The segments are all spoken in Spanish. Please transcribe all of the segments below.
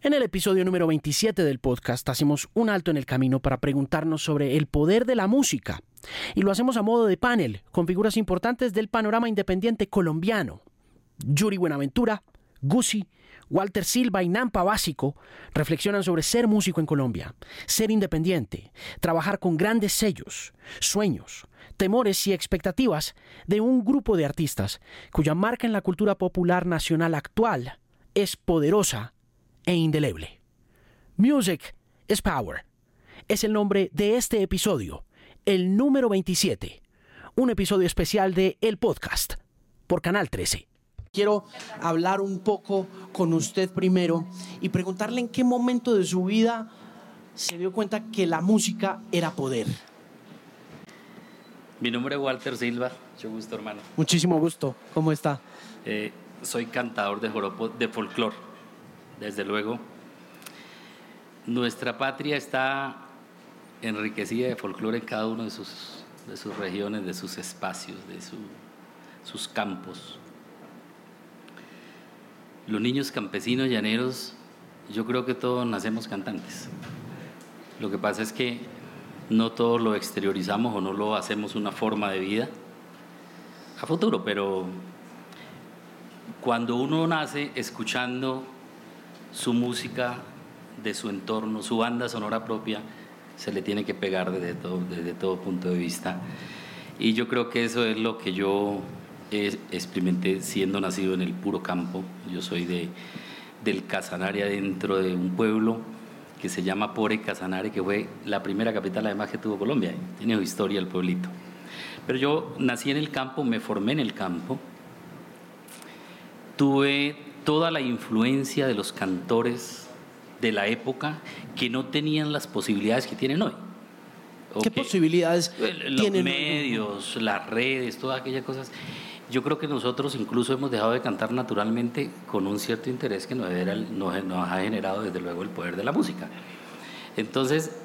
En el episodio número 27 del podcast hacemos un alto en el camino para preguntarnos sobre el poder de la música. Y lo hacemos a modo de panel, con figuras importantes del panorama independiente colombiano. Yuri Buenaventura, Gucci, Walter Silva y Nampa Básico reflexionan sobre ser músico en Colombia, ser independiente, trabajar con grandes sellos, sueños, temores y expectativas de un grupo de artistas cuya marca en la cultura popular nacional actual es poderosa e indeleble. Music is Power es el nombre de este episodio, el número 27, un episodio especial de El Podcast por Canal 13. Quiero hablar un poco con usted primero y preguntarle en qué momento de su vida se dio cuenta que la música era poder. Mi nombre es Walter Silva, mucho gusto hermano. Muchísimo gusto, ¿cómo está? Eh, soy cantador de joropo de folclore, desde luego. Nuestra patria está enriquecida de folclore en cada uno de sus, de sus regiones, de sus espacios, de sus campos. Los niños campesinos, llaneros, yo creo que todos nacemos cantantes. Lo que pasa es que no todo lo exteriorizamos o no lo hacemos una forma de vida a futuro, pero cuando uno nace escuchando su música de su entorno, su banda sonora propia, se le tiene que pegar desde todo, desde todo punto de vista. Y yo creo que eso es lo que yo experimenté siendo nacido en el puro campo. Yo soy de, del Casanare dentro de un pueblo que se llama Pore Casanare, que fue la primera capital además que tuvo Colombia. Tiene historia el pueblito. Pero yo nací en el campo, me formé en el campo. Tuve toda la influencia de los cantores de la época que no tenían las posibilidades que tienen hoy. ¿Qué posibilidades los tienen? Los medios, las redes, todas aquellas cosas. Yo creo que nosotros incluso hemos dejado de cantar naturalmente con un cierto interés que nos, era, nos, ha generado desde luego el poder de la música. Entonces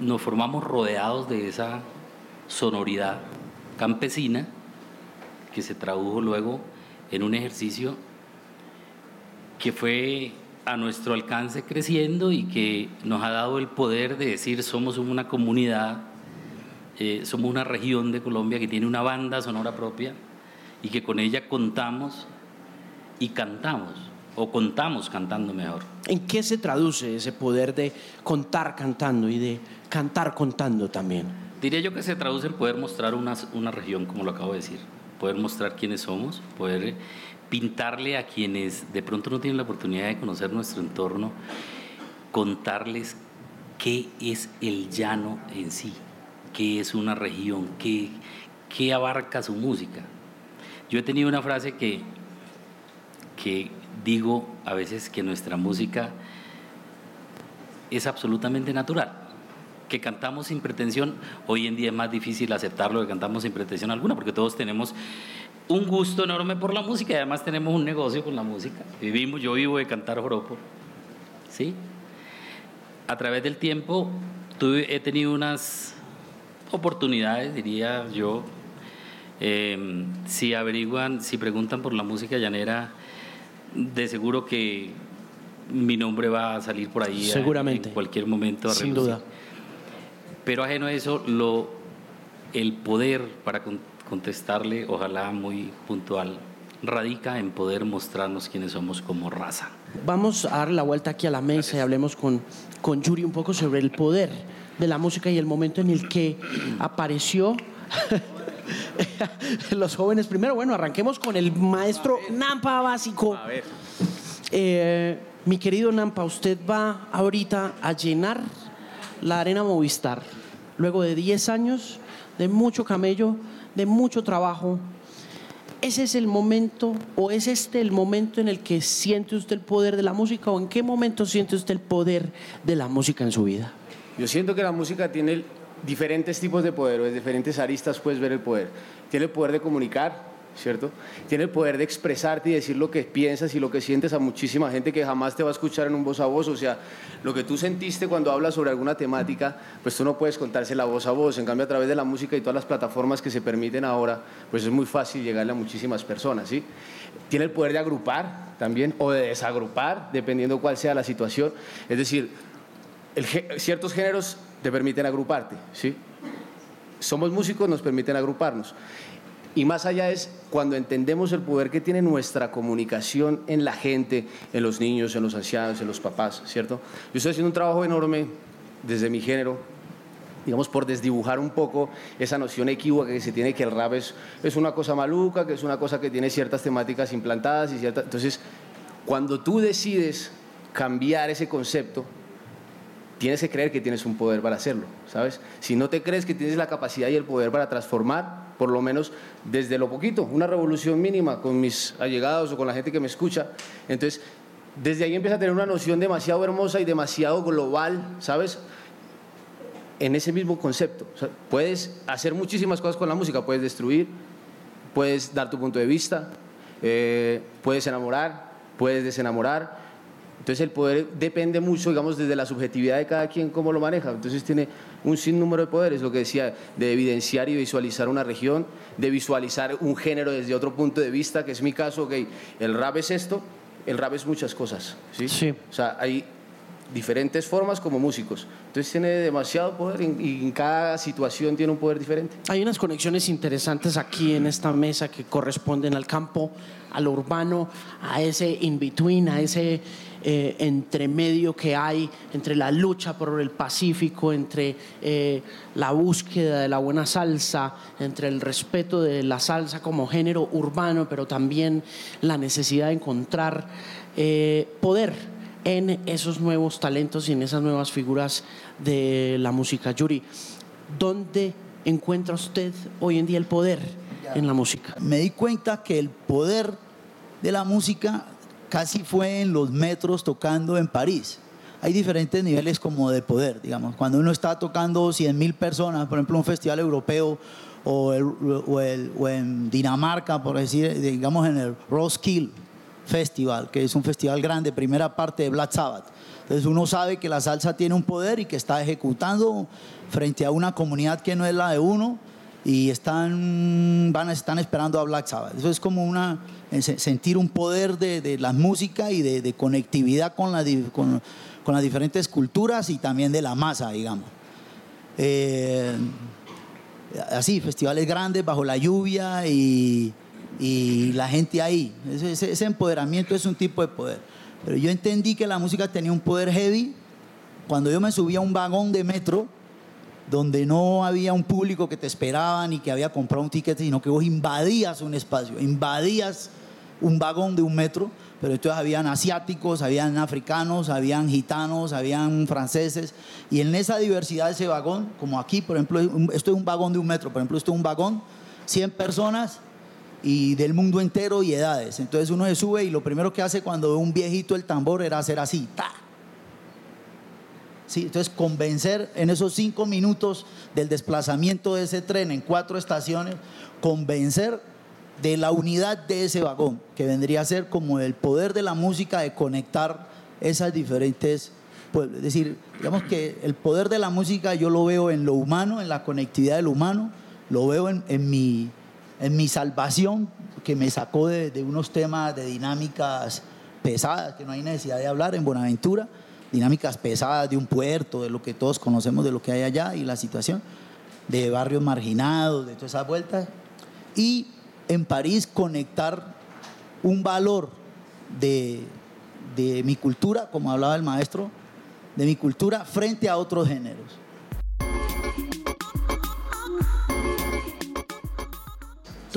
nos formamos rodeados de esa sonoridad campesina que se tradujo luego en un ejercicio que fue a nuestro alcance creciendo y que nos ha dado el poder de decir somos una comunidad, eh, somos una región de Colombia que tiene una banda sonora propia, y que con ella contamos y cantamos, o contamos cantando mejor. ¿En qué se traduce ese poder de contar cantando y de cantar contando también? Diría yo que se traduce en poder mostrar una, una región, como lo acabo de decir, poder mostrar quiénes somos, poder pintarle a quienes de pronto no tienen la oportunidad de conocer nuestro entorno, contarles qué es el llano en sí, qué es una región, qué, qué abarca su música. Yo he tenido una frase que, que digo a veces que nuestra música es absolutamente natural, que cantamos sin pretensión. Hoy en día es más difícil aceptarlo que cantamos sin pretensión alguna, porque todos tenemos un gusto enorme por la música y además tenemos un negocio con la música. Vivimos, yo vivo de cantar joropo, ¿sí? A través del tiempo tuve, he tenido unas oportunidades, diría yo, eh, si averiguan, si preguntan por la música llanera, de seguro que mi nombre va a salir por ahí Seguramente. en cualquier momento. Sin duda. Pero ajeno a eso, lo, el poder para contestarle, ojalá muy puntual, radica en poder mostrarnos quiénes somos como raza. Vamos a dar la vuelta aquí a la mesa y hablemos con, con Yuri un poco sobre el poder de la música y el momento en el que apareció los jóvenes primero. Bueno, arranquemos con el maestro Nampa básico. A ver. Eh, mi querido Nampa, usted va ahorita a llenar la arena Movistar. Luego de 10 años de mucho camello, de mucho trabajo. ¿Ese es el momento o es este el momento en el que siente usted el poder de la música o en qué momento siente usted el poder de la música en su vida? Yo siento que la música tiene diferentes tipos de poder, o de diferentes aristas puedes ver el poder. Tiene el poder de comunicar, ¿cierto? Tiene el poder de expresarte y decir lo que piensas y lo que sientes a muchísima gente que jamás te va a escuchar en un voz a voz. O sea, lo que tú sentiste cuando hablas sobre alguna temática, pues tú no puedes contársela voz a voz. En cambio, a través de la música y todas las plataformas que se permiten ahora, pues es muy fácil llegarle a muchísimas personas, ¿sí? Tiene el poder de agrupar, también o de desagrupar, dependiendo cuál sea la situación. Es decir, ciertos géneros te permiten agruparte, ¿sí? Somos músicos, nos permiten agruparnos. Y más allá es cuando entendemos el poder que tiene nuestra comunicación en la gente, en los niños, en los ancianos, en los papás, ¿cierto? Yo estoy haciendo un trabajo enorme desde mi género, digamos, por desdibujar un poco esa noción equívoca que se tiene que el rap es, una cosa maluca, que es una cosa que tiene ciertas temáticas implantadas y ciertas... Entonces, cuando tú decides cambiar ese concepto, tienes que creer que tienes un poder para hacerlo, ¿sabes? Si no te crees que tienes la capacidad y el poder para transformar, por lo menos desde lo poquito, una revolución mínima con mis allegados o con la gente que me escucha, entonces desde ahí empieza a tener una noción demasiado hermosa y demasiado global, ¿sabes? En ese mismo concepto. puedes hacer muchísimas cosas con la música, puedes destruir, puedes dar tu punto de vista, eh, puedes enamorar, puedes desenamorar, entonces el poder depende mucho, digamos, desde la subjetividad de cada quien, cómo lo maneja. Entonces tiene un sinnúmero de poderes, lo que decía, de evidenciar y visualizar una región, de visualizar un género desde otro punto de vista, que es mi caso, ok, el rap es esto, el rap es muchas cosas, ¿sí? sí. O sea, hay diferentes formas como músicos. Entonces tiene demasiado poder y en cada situación tiene un poder diferente. Hay unas conexiones interesantes aquí en esta mesa que corresponden al campo, a lo urbano, a ese in-between, a ese eh, entre medio que hay entre la lucha por el Pacífico, entre eh, la búsqueda de la buena salsa, entre el respeto de la salsa como género urbano, pero también la necesidad de encontrar eh, poder en esos nuevos talentos y en esas nuevas figuras de la música. Yuri, ¿dónde encuentra usted hoy en día el poder en la música? Me di cuenta que el poder de la música casi fue en los metros tocando en París. Hay diferentes niveles como de poder, digamos. Cuando uno está tocando 100 mil personas, por ejemplo, un festival europeo o, en Dinamarca, por decir, digamos en el Roskilde Festival, que es un festival grande, primera parte de Black Sabbath. Entonces uno sabe que la salsa tiene un poder y que está ejecutando frente a una comunidad que no es la de uno y están, van, están esperando a Black Sabbath. Eso es como una, sentir un poder de, de la música y de, conectividad con, la, con, las diferentes culturas y también de la masa, digamos. Eh, así, festivales grandes bajo la lluvia y, y la gente ahí. Ese, ese, empoderamiento es un tipo de poder. Pero yo entendí que la música tenía un poder heavy cuando yo me subía a un vagón de metro donde no había un público que te esperaba ni que había comprado un ticket, sino que vos invadías un espacio, invadías un vagón de un metro, pero entonces habían asiáticos, habían africanos, habían gitanos, habían franceses, y en esa diversidad de ese vagón, como aquí, por ejemplo, esto es un vagón de un metro, por ejemplo, esto es un vagón, 100 personas y del mundo entero y edades. Entonces uno se sube y lo primero que hace cuando ve un viejito el tambor era hacer así, ¡ta! ¿sí? Entonces, convencer en esos cinco minutos del desplazamiento de ese tren en cuatro estaciones, convencer de la unidad de ese vagón, que vendría a ser como el poder de la música de conectar esas diferentes, pues, es decir, digamos que el poder de la música yo lo veo en lo humano, en la conectividad del humano, lo veo en, mi, en mi salvación, que me sacó de, unos temas de dinámicas pesadas, que no hay necesidad de hablar en Buenaventura, dinámicas pesadas de un puerto, de lo que todos conocemos de lo que hay allá y la situación, de barrios marginados, de todas esas vueltas. Y en París conectar un valor de, de mi cultura, como hablaba el maestro, de mi cultura frente a otros géneros.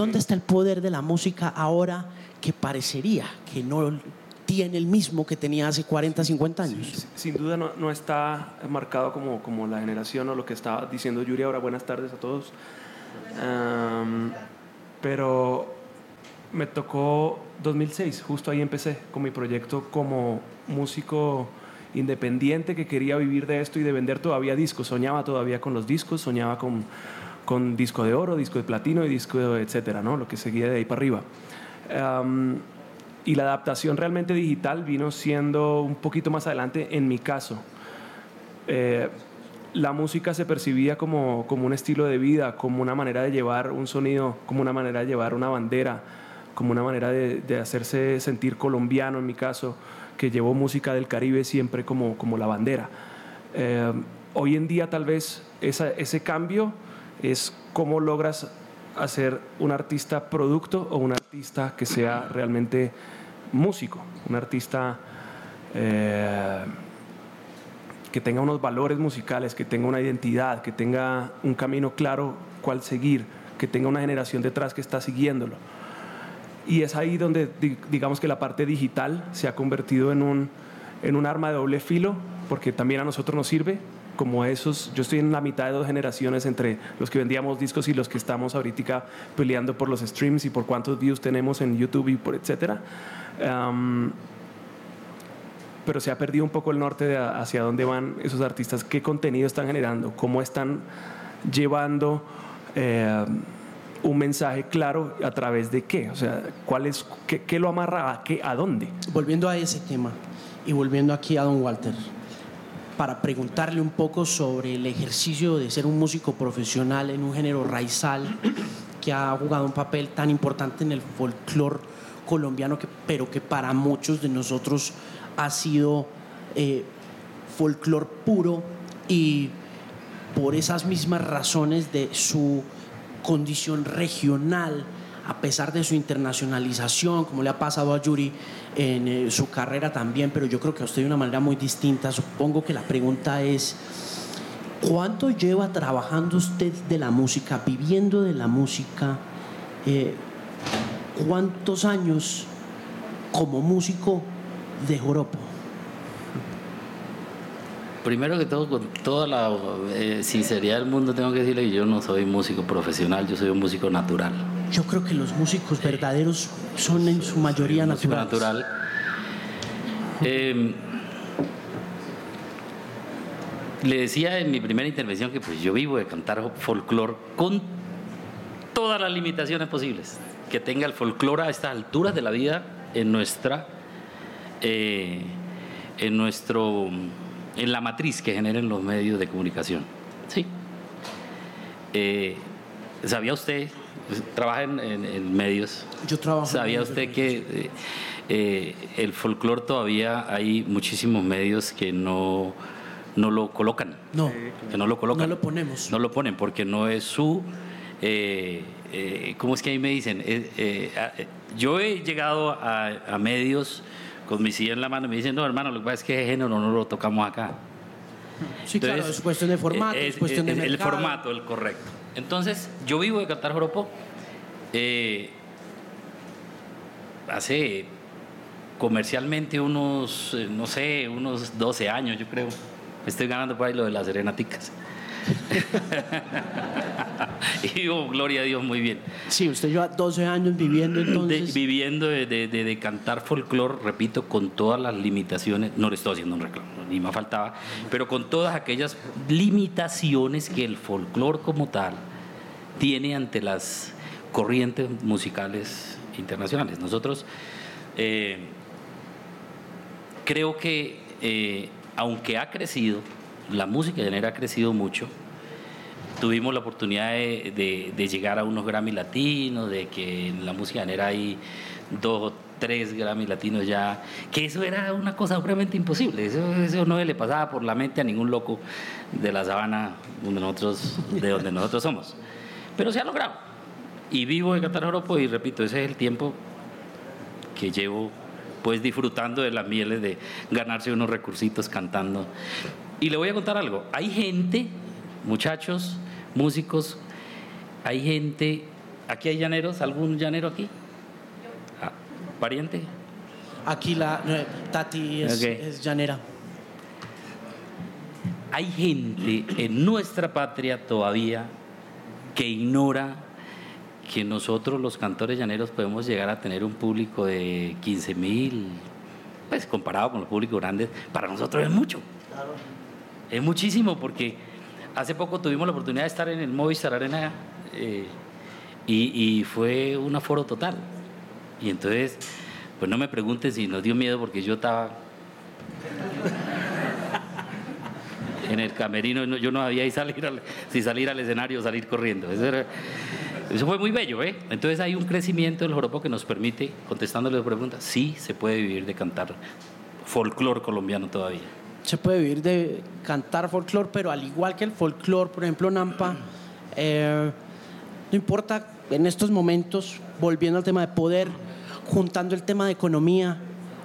¿Dónde está el poder de la música ahora que parecería que no tiene el mismo que tenía hace 40, 50 años. sin duda no, no, está marcado como, como la generación o lo que estaba diciendo Yuri ahora. Buenas tardes a todos. pero me tocó 2006, justo ahí empecé con mi proyecto como músico independiente que quería vivir de esto y de vender todavía discos. Soñaba todavía con los discos, soñaba con, con disco de oro, disco de platino y disco de etcétera, ¿no? Lo que seguía de ahí para arriba y la adaptación realmente digital vino siendo un poquito más adelante en mi caso. Eh, la música se percibía como, como un estilo de vida, como una manera de llevar un sonido, como una manera de llevar una bandera, como una manera de, de hacerse sentir colombiano en mi caso, que llevó música del Caribe siempre como, como la bandera. Eh, hoy en día tal vez esa, ese cambio es cómo logras hacer un artista producto o un artista que sea realmente músico, un artista eh, que tenga unos valores musicales, que tenga una identidad, que tenga un camino claro cuál seguir, que tenga una generación detrás que está siguiéndolo. Y es ahí donde digamos que la parte digital se ha convertido en un, en un arma de doble filo, porque también a nosotros nos sirve, como esos, yo estoy en la mitad de dos generaciones entre los que vendíamos discos y los que estamos ahorita peleando por los streams y por cuántos views tenemos en YouTube y por etcétera. pero se ha perdido un poco el norte de hacia dónde van esos artistas, qué contenido están generando, cómo están llevando eh, un mensaje claro a través de qué, o sea, cuál es, qué, qué lo amarra a qué, a dónde. Volviendo a ese tema y volviendo aquí a Don Walter, para preguntarle un poco sobre el ejercicio de ser un músico profesional en un género raizal que ha jugado un papel tan importante en el folclore colombiano, pero que para muchos de nosotros ha sido eh, folclore puro y por esas mismas razones de su condición regional, a pesar de su internacionalización, como le ha pasado a Yuri en eh, su carrera también, pero yo creo que a usted de una manera muy distinta. Supongo que la pregunta es, ¿cuánto lleva trabajando usted de la música, viviendo de la música? Eh, ¿Cuántos años como músico de joropo? Primero que todo, con toda la eh, sinceridad del mundo, tengo que decirle que yo no soy músico profesional, yo soy un músico natural. Yo creo que los músicos verdaderos son en su mayoría naturales. natural. Eh, le decía en mi primera intervención que pues yo vivo de cantar folclore con todas las limitaciones posibles que tenga el folclore a estas alturas de la vida en nuestra eh, en nuestro en la matriz que generen los medios de comunicación. Sí. Eh, ¿Sabía usted? Pues, trabaja en, medios. Yo trabajo. ¿Sabía usted que eh, eh, el folclore todavía hay muchísimos medios que no, no lo colocan? No. Que no lo colocan. No lo ponemos. No lo ponen porque no es su. ¿Cómo es que ahí me dicen? yo he llegado a, a medios con mi silla en la mano me dicen, no, hermano, lo que pasa es que ese género no lo tocamos acá. Sí, claro, es cuestión de formato, es, cuestión de El formato, el correcto. Entonces, yo vivo de cantar joropo eh, hace comercialmente unos, eh, no sé, unos 12 años, yo creo. Estoy ganando por ahí lo de las serenaticas. y digo, gloria a Dios, muy bien. Sí, usted lleva 12 años viviendo entonces. viviendo de, cantar folclore, repito, con todas las limitaciones, no le estoy haciendo un reclamo, ni me faltaba, pero con todas aquellas limitaciones que el folclore como tal tiene ante las corrientes musicales internacionales. Nosotros eh, creo que, eh, aunque ha crecido, la música llanera ha crecido mucho. Tuvimos la oportunidad de, llegar a unos Grammy latinos, de que en la música llanera hay dos tres Grammy latinos ya, que eso era una cosa obviamente imposible, eso, no le pasaba por la mente a ningún loco de la sabana donde nosotros, de donde nosotros somos. Pero se ha logrado. Y vivo en Qatar Europa y repito, ese es el tiempo que llevo pues disfrutando de las mieles de ganarse unos recursitos cantando y le voy a contar algo. Hay gente, muchachos, músicos, hay gente. ¿Aquí hay llaneros? ¿Algún llanero aquí? ¿Pariente? Aquí la Tati es, llanera. Hay gente en nuestra patria todavía que ignora que nosotros los cantores llaneros podemos llegar a tener un público de 15 mil, pues comparado con los públicos grandes, para nosotros es mucho. Claro. Es muchísimo porque hace poco tuvimos la oportunidad de estar en el Movistar Arena eh, y, fue un aforo total. Y entonces, pues no me pregunten si nos dio miedo porque yo estaba en el camerino, yo no había salir si salir al escenario o salir corriendo. Eso fue muy bello, ¿eh? Entonces hay un crecimiento del joropo que nos permite, contestándole la pregunta, sí se puede vivir de cantar folclore colombiano todavía. Se puede vivir de cantar folclore, pero al igual que el folclore, por ejemplo, Nampa, eh, no importa en estos momentos, volviendo al tema de poder, juntando el tema de economía,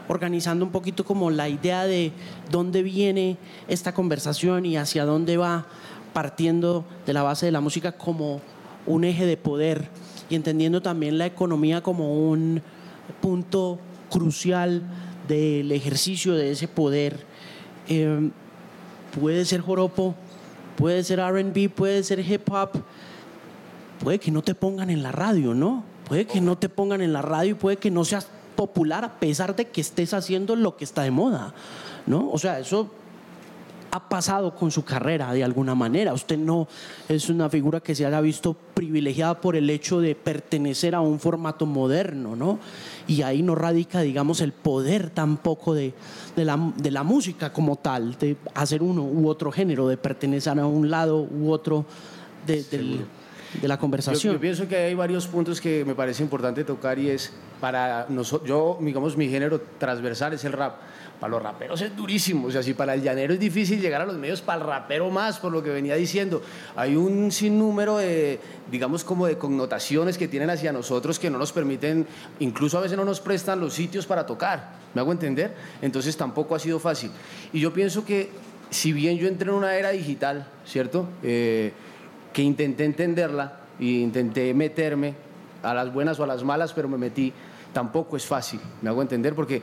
organizando un poquito como la idea de dónde viene esta conversación y hacia dónde va, partiendo de la base de la música como un eje de poder y entendiendo también la economía como un punto crucial del ejercicio de ese poder. Eh, puede ser joropo, puede ser RB, puede ser hip hop, puede que no te pongan en la radio, ¿no? Puede que no te pongan en la radio y puede que no seas popular a pesar de que estés haciendo lo que está de moda, ¿no? O sea, eso ha pasado con su carrera de alguna manera. Usted no es una figura que se haya visto privilegiada por el hecho de pertenecer a un formato moderno, ¿no? Y ahí no radica, digamos, el poder tampoco de, de, la, de la música como tal, de hacer uno u otro género, de pertenecer a un lado u otro de, del, de la conversación. Yo, yo, pienso que hay varios puntos que me parece importante tocar y es para nosotros, yo, digamos, mi género transversal es el rap. Para los raperos es durísimo, o sea, si para el llanero es difícil llegar a los medios, para el rapero más, por lo que venía diciendo. Hay un sinnúmero de, digamos, como de connotaciones que tienen hacia nosotros que no nos permiten, incluso a veces no nos prestan los sitios para tocar, ¿me hago entender? Entonces tampoco ha sido fácil. Y yo pienso que, si bien yo entré en una era digital, ¿cierto? Eh, que intenté entenderla e intenté meterme a las buenas o a las malas, pero me metí, tampoco es fácil, me hago entender, porque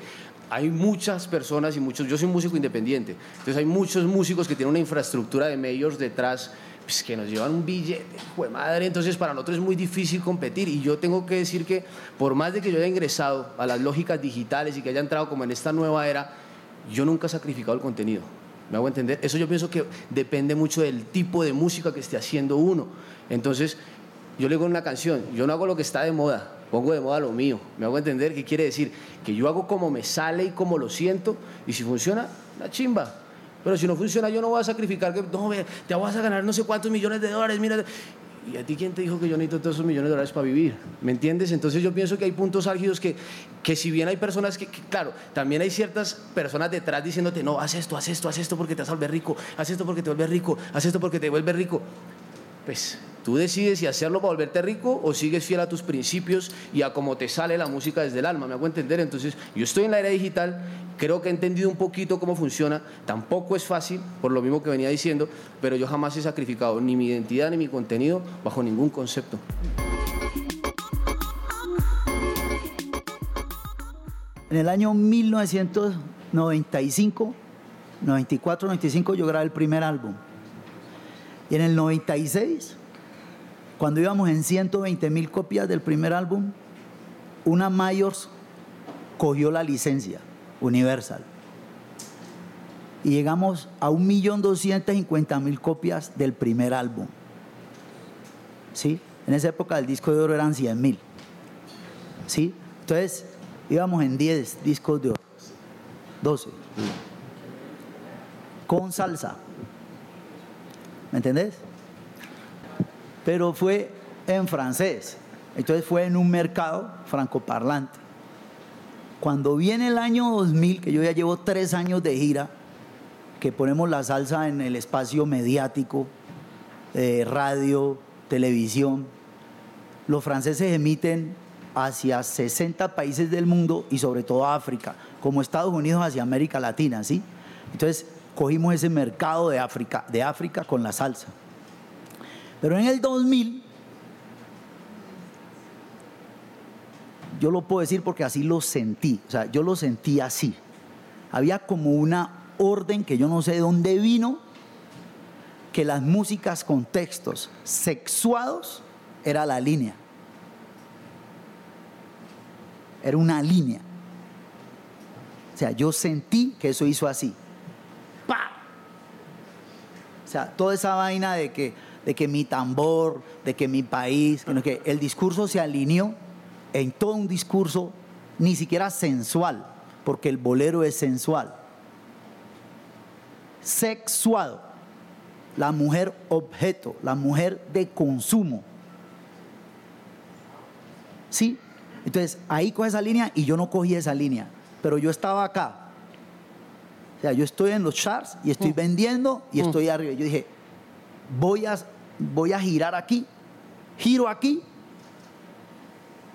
hay muchas personas y muchos, yo soy músico independiente, entonces hay muchos músicos que tienen una infraestructura de medios detrás pues, que nos llevan un billete, pues madre, entonces para nosotros es muy difícil competir y yo tengo que decir que por más de que yo haya ingresado a las lógicas digitales y que haya entrado como en esta nueva era, yo nunca he sacrificado el contenido. ¿Me hago entender? Eso yo pienso que depende mucho del tipo de música que esté haciendo uno. Entonces, yo le digo una canción, yo no hago lo que está de moda, pongo de moda lo mío. ¿Me hago entender? ¿Qué quiere decir? Que yo hago como me sale y como lo siento, y si funciona, la chimba. Pero si no funciona, yo no voy a sacrificar que, no, te vas a ganar no sé cuántos millones de dólares, mira. ¿Y a ti quién te dijo que yo necesito todos esos millones de dólares para vivir? ¿Me entiendes? Entonces yo pienso que hay puntos álgidos que, que si bien hay personas que, claro, también hay ciertas personas detrás diciéndote, no, haz esto, haz esto, haz esto porque te vas a volver rico, haz esto porque te vuelves rico, haz esto porque te vuelves rico. Pues tú decides si hacerlo para volverte rico o sigues fiel a tus principios y a cómo te sale la música desde el alma, me hago entender. Entonces yo estoy en la era digital, creo que he entendido un poquito cómo funciona, tampoco es fácil, por lo mismo que venía diciendo, pero yo jamás he sacrificado ni mi identidad ni mi contenido bajo ningún concepto. En el año 1995, 94, 95 yo grabé el primer álbum. Y en el 96, cuando íbamos en 120 mil copias del primer álbum, una Mayors cogió la licencia Universal. Y llegamos a 1.250.000 copias del primer álbum. ¿Sí? En esa época el disco de oro eran 100.000. ¿Sí? Entonces íbamos en 10 discos de oro. 12. Con salsa. ¿Me entendés? Pero fue en francés. Entonces fue en un mercado francoparlante. Cuando viene el año 2000, que yo ya llevo tres años de gira, que ponemos la salsa en el espacio mediático, eh, radio, televisión, los franceses emiten hacia 60 países del mundo y sobre todo África, como Estados Unidos hacia América Latina, ¿sí? Entonces cogimos ese mercado de África, de África con la salsa. Pero en el 2000, yo lo puedo decir porque así lo sentí, o sea, yo lo sentí así. Había como una orden que yo no sé de dónde vino, que las músicas con textos sexuados era la línea. Era una línea. O sea, yo sentí que eso hizo así. ¡Pah! O sea, toda esa vaina de que, de que mi tambor, de que mi país, que el discurso se alineó en todo un discurso ni siquiera sensual, porque el bolero es sensual. Sexuado, la mujer objeto, la mujer de consumo. Sí. Entonces ahí coge esa línea y yo no cogí esa línea. Pero yo estaba acá. O sea, yo estoy en los charts y estoy vendiendo y estoy arriba. Yo dije, voy a, voy a girar aquí. Giro aquí.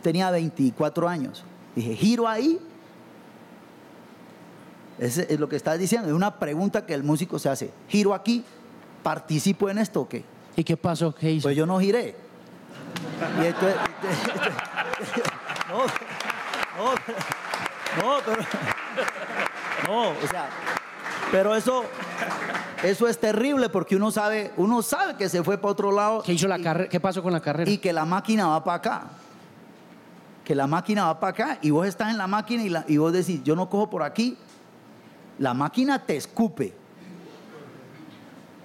Tenía 24 años. Dije, giro ahí. Ese es lo que estás diciendo. Es una pregunta que el músico se hace. Giro aquí. ¿Participo en esto o qué? ¿Y qué pasó? ¿Qué hizo? Pues yo no giré. Y entonces- no, no, no, pero, no, o sea, pero eso, eso es terrible porque uno sabe, uno sabe que se fue para otro lado ¿Qué hizo la y- carrera? ¿Qué pasó con la carrera? y que la máquina va para acá. Que la máquina va para acá y vos estás en la máquina y, la- y vos decís, yo no cojo por aquí. La máquina te escupe.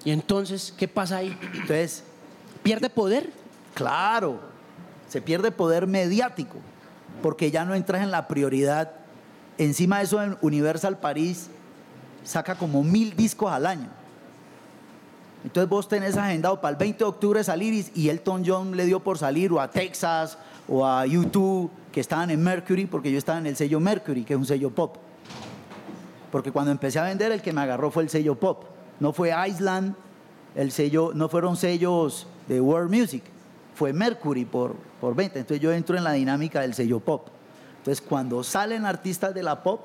Y entonces, ¿qué pasa ahí? Entonces, ¿Pierde poder? Claro, se pierde poder mediático, porque ya no entras en la prioridad. Encima de eso, en Universal París saca como mil discos al año. Entonces vos tenés agendado para el 20 de octubre salir y- Elton John le dio por salir, o a Texas, o a YouTube, que estaban en Mercury, porque yo estaba en el sello Mercury, que es un sello pop. Porque cuando empecé a vender, el que me agarró fue el sello pop. No fue Island, el sello, no fueron sellos de World Music, fue Mercury por, por venta. Entonces yo entro en la dinámica del sello pop. Entonces cuando salen artistas de la pop,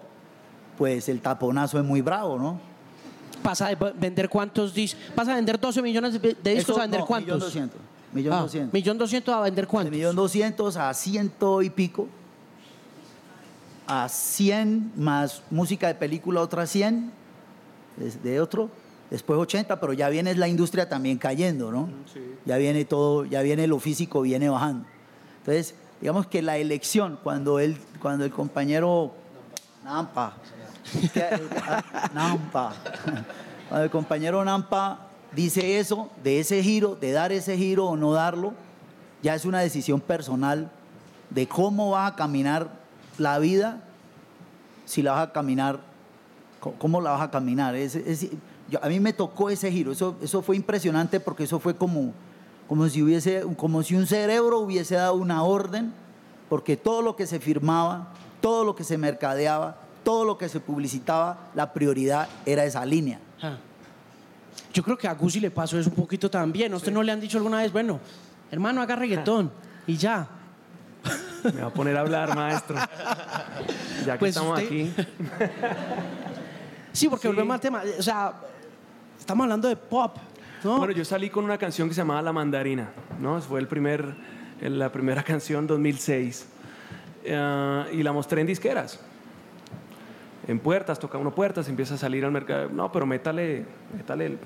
pues el taponazo es muy bravo, ¿no? ¿Pasa de vender cuántos discos? ¿Pasa a vender 12 millones de de discos Eso, a vender no, cuántos? Millón doscientos. Millón Ah, doscientos. millón doscientos a vender De cuántos? millón doscientos a ciento y pico. A 100 más música de película, otra 100 de- de otro. Después 80, pero ya viene la industria también cayendo, ¿no? Ya viene todo, ya viene lo físico, viene bajando. Entonces, digamos que la elección, cuando, él, cuando el compañero Nampa, ah, El compañero Nampa dice eso, de ese giro, de dar ese giro o no darlo, ya es una decisión personal de cómo vas a caminar la vida, si la vas a caminar, cómo la vas a caminar. Yo- a mí me tocó ese giro, eso, eso fue impresionante porque eso fue como, como, si hubiese, como si un cerebro hubiese dado una orden, porque todo lo que se firmaba, todo lo que se mercadeaba, todo lo que se publicitaba, la prioridad era esa línea. Ah. Yo creo que a Gusi le pasó eso un poquito también. ¿A usted no le han dicho alguna vez, bueno, hermano, haga reggaetón y ya? Me va a poner a hablar, maestro. Ya que Pues estamos usted- aquí. Sí, porque Sí. volvemos al tema. O sea, estamos hablando de pop, ¿no? Bueno, yo salí con una canción que se llamaba La Mandarina, ¿no? Fue el primer, la primera canción 2006. Eh, y la mostré en disqueras. En puertas, toca uno puertas, empieza a salir al mercado. No, pero métale, métale el...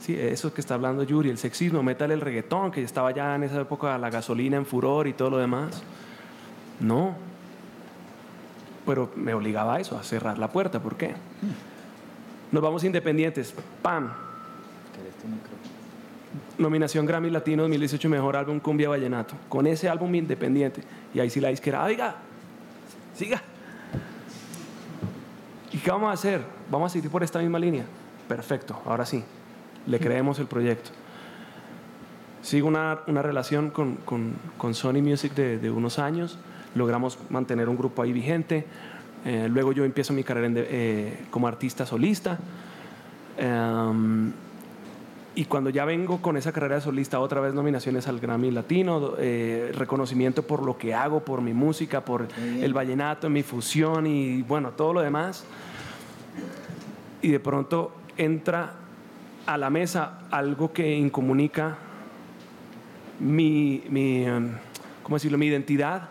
Sí, eso que está hablando Yuri, el sexismo, métale el reggaetón, que estaba ya en esa época la gasolina en furor y todo lo demás. No. Pero me obligaba a eso, a cerrar la puerta. ¿Por qué? Nos vamos independientes. ¡Pam! Nominación Grammy Latino 2018 Mejor Álbum Cumbia Vallenato. Con ese álbum independiente. Y ahí sí la disquera, oiga, siga. ¿Y qué vamos a hacer? Vamos a seguir por esta misma línea. Perfecto, ahora sí. Le creemos el proyecto. Sigo una, una relación con, con- con Sony Music de, de unos años. Logramos mantener un grupo ahí vigente. Eh, luego yo empiezo mi carrera en de- eh, como artista solista. Em, y cuando ya vengo con esa carrera de solista, otra vez nominaciones al Grammy Latino, eh, reconocimiento por lo que hago, por mi música, por el vallenato, mi fusión y bueno, todo lo demás. Y de pronto entra a la mesa algo que incomunica mi, em, ¿cómo decirlo? mi identidad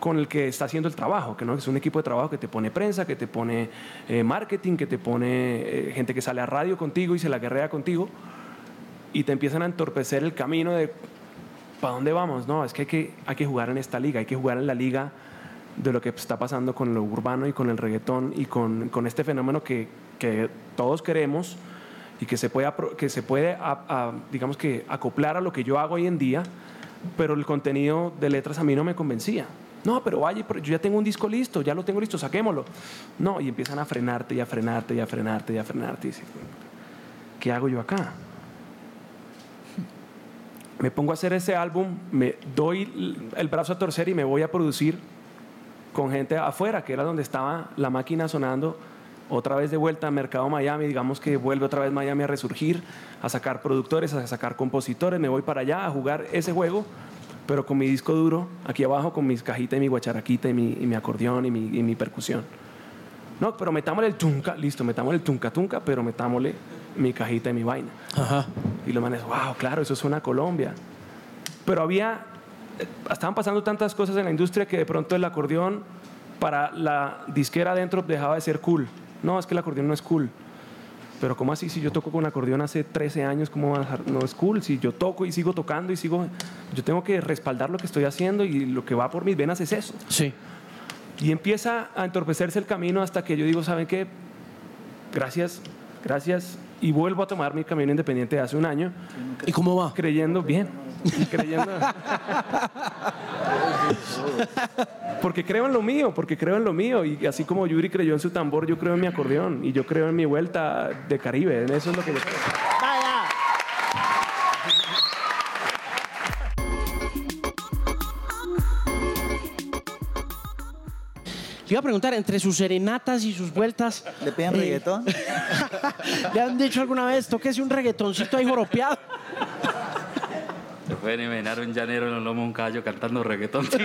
con el que está haciendo el trabajo, que no es un equipo de trabajo que te pone prensa, que te pone eh, marketing, que te pone eh, gente que sale a radio contigo y se la guerrea contigo y te empiezan a entorpecer el camino de ¿para dónde vamos? No, es que hay, que hay que jugar en esta liga, hay que jugar en la liga de lo que está pasando con lo urbano y con el reggaetón y con, con este fenómeno que, que todos queremos y que se puede, que se puede a- digamos que acoplar a lo que yo hago hoy en día, pero el contenido de letras a mí no me convencía. No, pero vaya, yo ya tengo un disco listo, ya lo tengo listo, saquémoslo. No, y empiezan a frenarte y a frenarte y a frenarte y a frenarte. Y ¿qué hago yo acá? me pongo a hacer ese álbum, me doy el brazo a torcer y me voy a producir con gente afuera, que era donde estaba la máquina sonando, otra vez de vuelta a Mercado Miami, digamos que vuelve otra vez Miami a resurgir, a sacar productores, a sacar compositores, me voy para allá a jugar ese juego, pero con mi disco duro, aquí abajo, con mis cajitas y mi guacharaquita y mi, y mi acordeón y mi, y mi percusión. No, pero metámosle el tunca, listo, metámosle el tunca tunca, pero metámosle mi cajita y mi vaina. Ajá. Y los manes, wow, claro, eso suena a Colombia. Pero había, estaban pasando tantas cosas en la industria que de pronto el acordeón para la disquera adentro dejaba de ser cool. No, es que el acordeón no es cool. Pero ¿cómo así? Si yo toco con acordeón hace 13 años, ¿cómo va a dejar? No es cool. Si yo toco y sigo tocando y sigo... Yo tengo que respaldar lo que estoy haciendo y lo que va por mis venas es eso. Sí. Y empieza a entorpecerse el camino hasta que yo digo, ¿saben qué? Gracias, gracias. Y vuelvo a tomar mi camino independiente de hace un año, ¿Y cómo va? creyendo bien. creyendo. porque creo en lo mío, porque creo en lo mío. Y así como Yuri creyó en su tambor, yo creo en mi acordeón. Y yo creo en mi vuelta de Caribe. En eso es lo que yo creo. Le iba a preguntar, entre sus serenatas y sus vueltas... ¿Le piden eh, reggaetón? ¿Le han dicho alguna vez, tóquese un reggaetoncito ahí joropeado? Se pueden imaginar un llanero en el lomo de un caballo cantando reggaetón.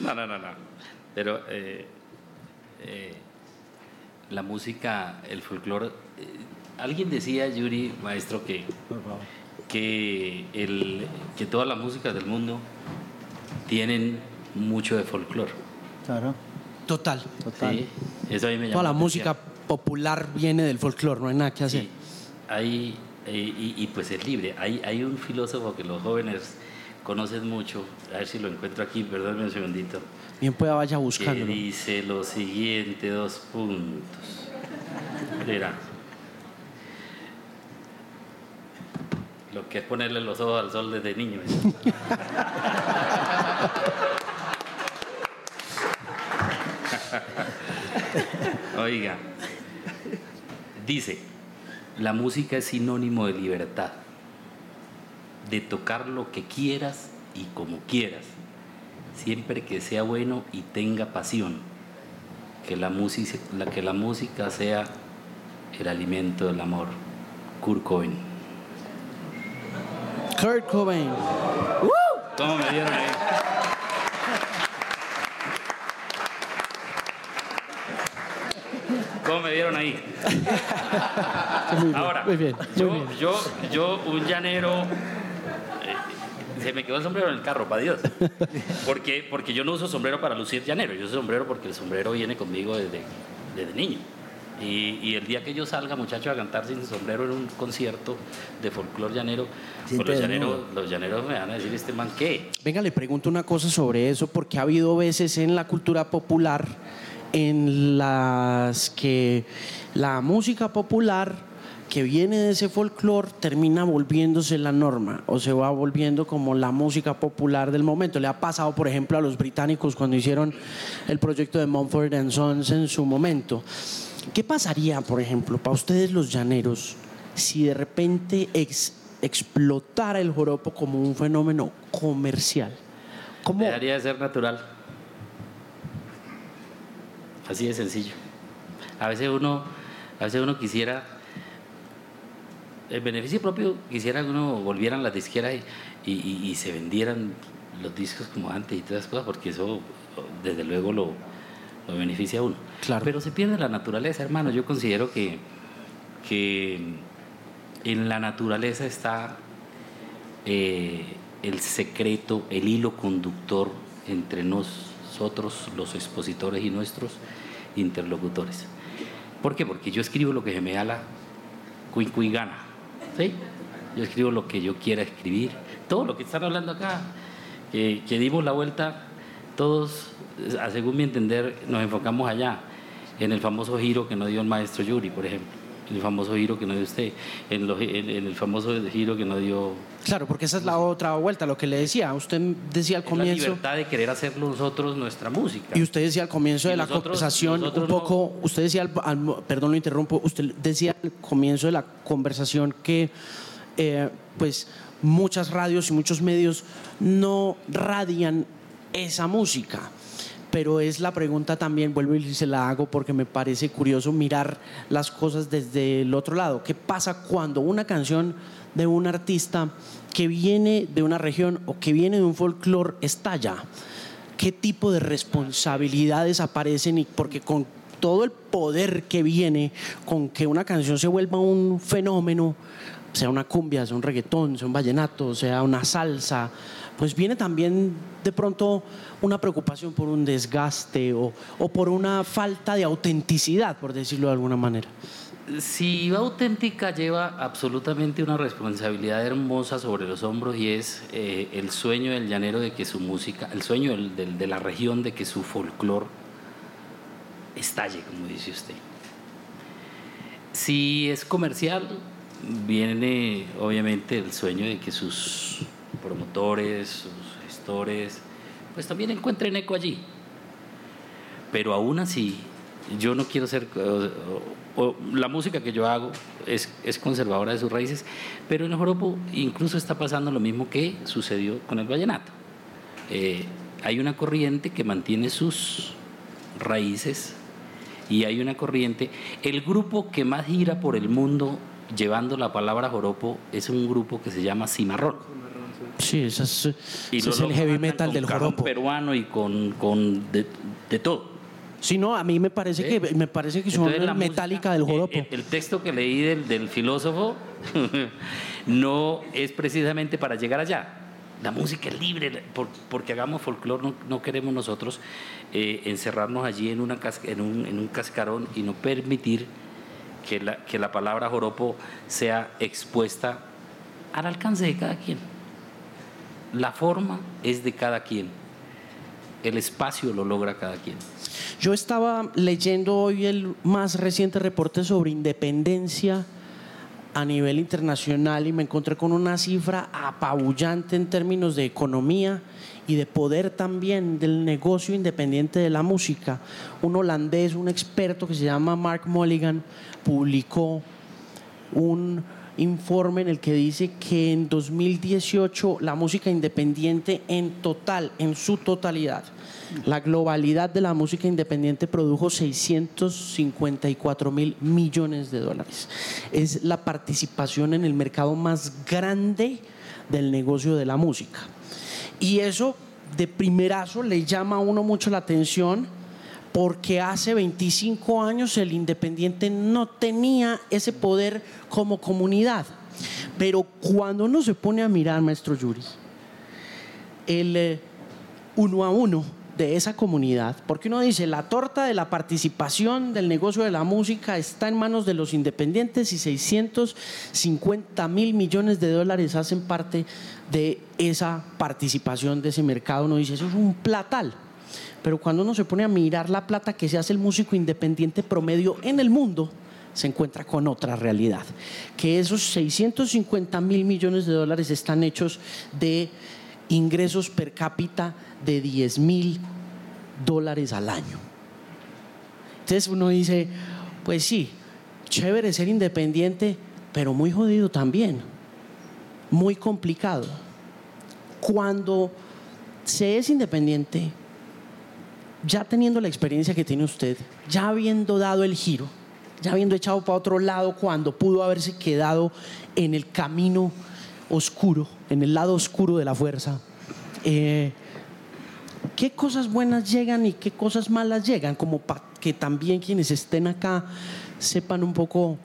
no, no, no, no. Pero eh, eh, la música, el folclore. eh, alguien decía, Yuri, maestro, que, que, el, que todas las músicas del mundo tienen mucho de folclore. Claro, Total. total. Sí, eso a mí me Toda la llama música popular viene del folclore, no hay nada que hacer. Sí, hay, eh, y, y pues es libre. Hay, hay un filósofo que los jóvenes conocen mucho, a ver si lo encuentro aquí, perdónme un segundito, Bien pueda vaya que buscándolo. dice lo siguiente, dos puntos. Mira. Lo que es ponerle los ojos al sol desde niño. Oiga, dice, la música es sinónimo de libertad, de tocar lo que quieras y como quieras, siempre que sea bueno y tenga pasión, que la música, la, que la música sea el alimento del amor. Kurt Cobain. Kurt Cobain. ¿Cómo me dieron ahí? ¿Cómo me dieron ahí? Muy bien, Ahora, muy bien, muy yo, bien. yo, yo, un llanero, eh, se me quedó el sombrero en el carro, para Dios. Porque, porque yo no uso sombrero para lucir llanero, yo uso sombrero porque el sombrero viene conmigo desde, desde niño. Y, y el día que yo salga, muchachos, a cantar sin sombrero en un concierto de folclore llanero, pues los, llaneros, los llaneros me van a decir, ¿este man qué? Venga, le pregunto una cosa sobre eso, porque ha habido veces en la cultura popular en las que la música popular que viene de ese folclore termina volviéndose la norma o se va volviendo como la música popular del momento. Le ha pasado, por ejemplo, a los británicos cuando hicieron el proyecto de Mumford and Sons en su momento. ¿Qué pasaría, por ejemplo, para ustedes los llaneros si de repente ex- explotara el joropo como un fenómeno comercial? ¿Cómo? Dejaría de ser natural. Así de sencillo. A veces uno, a veces uno quisiera, el beneficio propio, quisiera que uno volvieran las disqueras y, y- y se vendieran los discos como antes y todas esas cosas, porque eso desde luego lo, lo beneficia a uno. Claro. Pero se pierde la naturaleza, hermano. Yo considero que, que en la naturaleza está eh, el secreto, el hilo conductor entre nosotros, los expositores y nuestros interlocutores. ¿Por qué? Porque yo escribo lo que se me da la cuin cuin gana. ¿sí? Yo escribo lo que yo quiera escribir. Todo lo que están hablando acá, que, que dimos la vuelta, todos, eh, según mi entender, nos enfocamos allá, en el famoso giro que nos dio el maestro Yuri, por ejemplo. El famoso giro que no dio usted, en, el famoso giro que no dio... Claro, porque esa es la otra vuelta, lo que le decía. Usted decía al comienzo... la libertad de querer hacer nosotros nuestra música. Y usted decía al comienzo de la conversación un poco, usted decía, perdón lo interrumpo, usted decía al comienzo de la conversación que eh, pues muchas radios y muchos medios no radian esa música pero es la pregunta también, vuelvo y se la hago porque me parece curioso mirar las cosas desde el otro lado. ¿Qué pasa cuando una canción de un artista que viene de una región o que viene de un folclore estalla? ¿Qué tipo de responsabilidades aparecen? Y porque con todo el poder que viene con que una canción se vuelva un fenómeno, sea una cumbia, sea un reggaetón, sea un vallenato, sea una salsa, pues viene también de pronto una preocupación por un desgaste o, por una falta de autenticidad, por decirlo de alguna manera. Si va auténtica lleva absolutamente una responsabilidad hermosa sobre los hombros y es eh, el sueño del llanero de que su música, el sueño de la región de que su folclore estalle, como dice usted. Si es comercial, viene obviamente el sueño de que sus promotores, sus gestores, pues también encuentren eco allí. Pero aún así, yo no quiero ser... la música que yo hago es, conservadora de sus raíces, pero en el joropo incluso está pasando lo mismo que sucedió con el vallenato. Eh, hay una corriente que mantiene sus raíces y hay una corriente. El grupo que más gira por el mundo llevando la palabra joropo es un grupo que se llama Cimarrón. Sí, ese es, el heavy metal del joropo. peruano y con, con de, de, todo. Sí, no, a mí me parece que me parece que son la metálica del joropo. El, el, texto que leí del, del filósofo no es precisamente para llegar allá. La música es libre, porque hagamos folclore, no, no, queremos nosotros eh, encerrarnos allí en, una, en, un, en un cascarón y no permitir que la, que la palabra joropo sea expuesta al alcance de cada quien. La forma es de cada quien. El espacio lo logra cada quien. Yo estaba leyendo hoy el más reciente reporte sobre independencia a nivel internacional y me encontré con una cifra apabullante en términos de economía y de poder también del negocio independiente de la música. Un holandés, un experto que se llama Mark Mulligan, publicó un informe en el que dice que en 2018 la música independiente en total, en su totalidad, la globalidad de la música independiente produjo 654 mil millones de dólares. Es la participación en el mercado más grande del negocio de la música. Y eso de primerazo le llama a uno mucho la atención porque hace 25 años el independiente no tenía ese poder como comunidad. Pero cuando uno se pone a mirar, maestro Yuri, el eh, uno a uno de esa comunidad, porque uno dice, la torta de la participación del negocio de la música está en manos de los independientes y 650 mil millones de dólares hacen parte de esa participación de ese mercado. Uno dice, eso es un platal. Pero cuando uno se pone a mirar la plata que se hace el músico independiente promedio en el mundo, se encuentra con otra realidad, que esos 650 mil millones de dólares están hechos de ingresos per cápita de 10 mil dólares al año. Entonces uno dice, pues sí, chévere ser independiente, pero muy jodido también, muy complicado. Cuando se es independiente, ya teniendo la experiencia que tiene usted, ya habiendo dado el giro, ya habiendo echado para otro lado cuando pudo haberse quedado en el camino oscuro, en el lado oscuro de la fuerza, eh, ¿qué cosas buenas llegan y qué cosas malas llegan? Como para que también quienes estén acá sepan un poco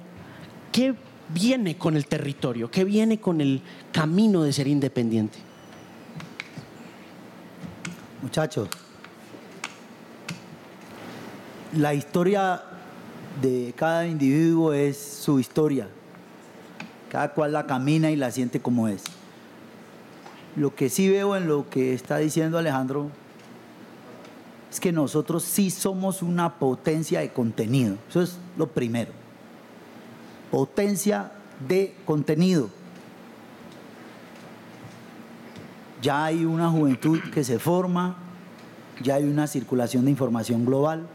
qué viene con el territorio, qué viene con el camino de ser independiente. Muchachos, la historia de cada individuo es su historia. Cada cual la camina y la siente como es. Lo que sí veo en lo que está diciendo Alejandro es que nosotros sí somos una potencia de contenido. Eso es lo primero. potencia de contenido. Ya hay una juventud que se forma, ya hay una circulación de información global.